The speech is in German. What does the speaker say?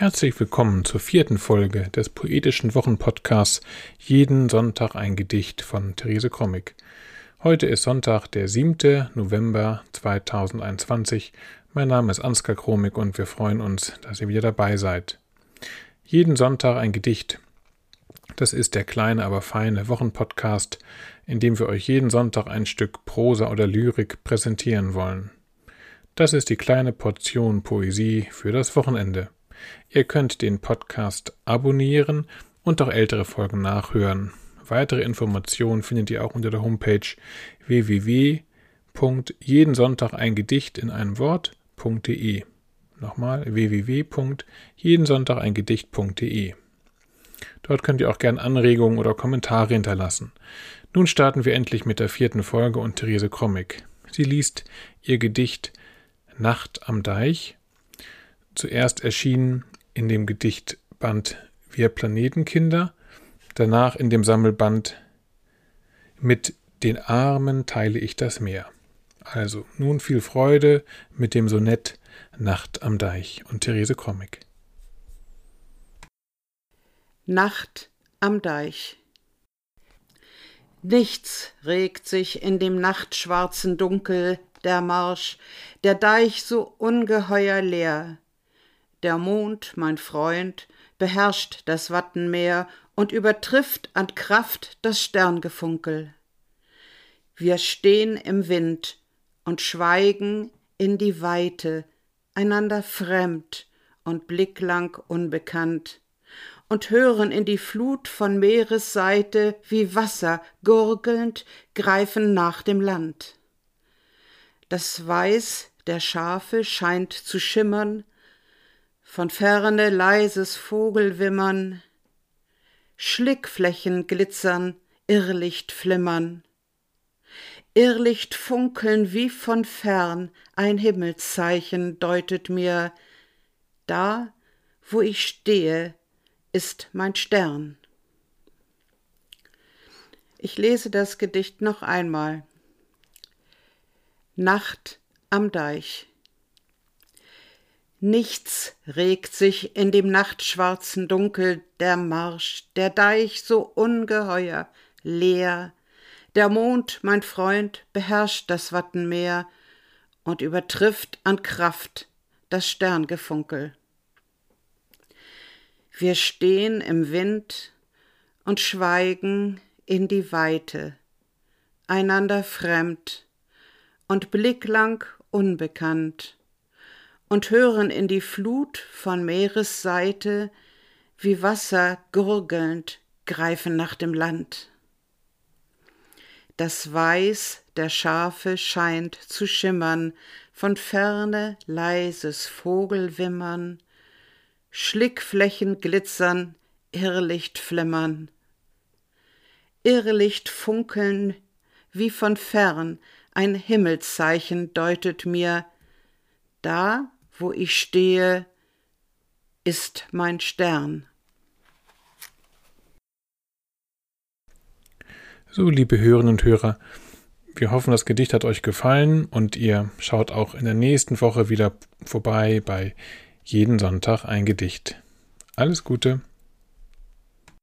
Herzlich willkommen zur vierten Folge des poetischen Wochenpodcasts Jeden Sonntag ein Gedicht von Therese Krommig. Heute ist Sonntag, der 7. November 2021. Mein Name ist Ansgar Kromig und wir freuen uns, dass ihr wieder dabei seid. Jeden Sonntag ein Gedicht. Das ist der kleine, aber feine Wochenpodcast, in dem wir euch jeden Sonntag ein Stück Prosa oder Lyrik präsentieren wollen. Das ist die kleine Portion Poesie für das Wochenende. Ihr könnt den Podcast abonnieren und auch ältere Folgen nachhören. Weitere Informationen findet ihr auch unter der Homepage www.jeden Sonntag ein Gedicht in einem Wort.de. Nochmal www.jeden Sonntag ein Gedicht.de. Dort könnt ihr auch gerne Anregungen oder Kommentare hinterlassen. Nun starten wir endlich mit der vierten Folge und Therese Krommig. Sie liest ihr Gedicht Nacht am Deich zuerst erschienen in dem Gedichtband Wir Planetenkinder, danach in dem Sammelband Mit den Armen teile ich das Meer. Also nun viel Freude mit dem Sonett Nacht am Deich und Therese Krommig. Nacht am Deich Nichts regt sich in dem nachtschwarzen Dunkel, der Marsch, der Deich so ungeheuer leer, der Mond, mein Freund, beherrscht das Wattenmeer und übertrifft an Kraft das Sterngefunkel. Wir stehen im Wind und schweigen in die Weite, einander fremd und blicklang unbekannt, und hören in die Flut von Meeresseite wie Wasser gurgelnd greifen nach dem Land. Das Weiß der Schafe scheint zu schimmern, von ferne leises Vogelwimmern, Schlickflächen glitzern, Irrlicht flimmern. Irrlicht funkeln wie von fern, ein Himmelszeichen deutet mir, da, wo ich stehe, ist mein Stern. Ich lese das Gedicht noch einmal. Nacht am Deich. Nichts regt sich in dem nachtschwarzen Dunkel, der Marsch, der Deich so ungeheuer, leer. Der Mond, mein Freund, beherrscht das Wattenmeer und übertrifft an Kraft das Sterngefunkel. Wir stehen im Wind und schweigen in die Weite, einander fremd und blicklang unbekannt und hören in die Flut von Meeresseite, wie Wasser gurgelnd greifen nach dem Land. Das Weiß der Schafe scheint zu schimmern, von ferne leises Vogelwimmern, Schlickflächen glitzern, Irrlicht flimmern. Irrlicht funkeln wie von fern, ein Himmelszeichen deutet mir, da wo ich stehe, ist mein Stern. So, liebe Hörerinnen und Hörer, wir hoffen, das Gedicht hat euch gefallen und ihr schaut auch in der nächsten Woche wieder vorbei bei jeden Sonntag ein Gedicht. Alles Gute.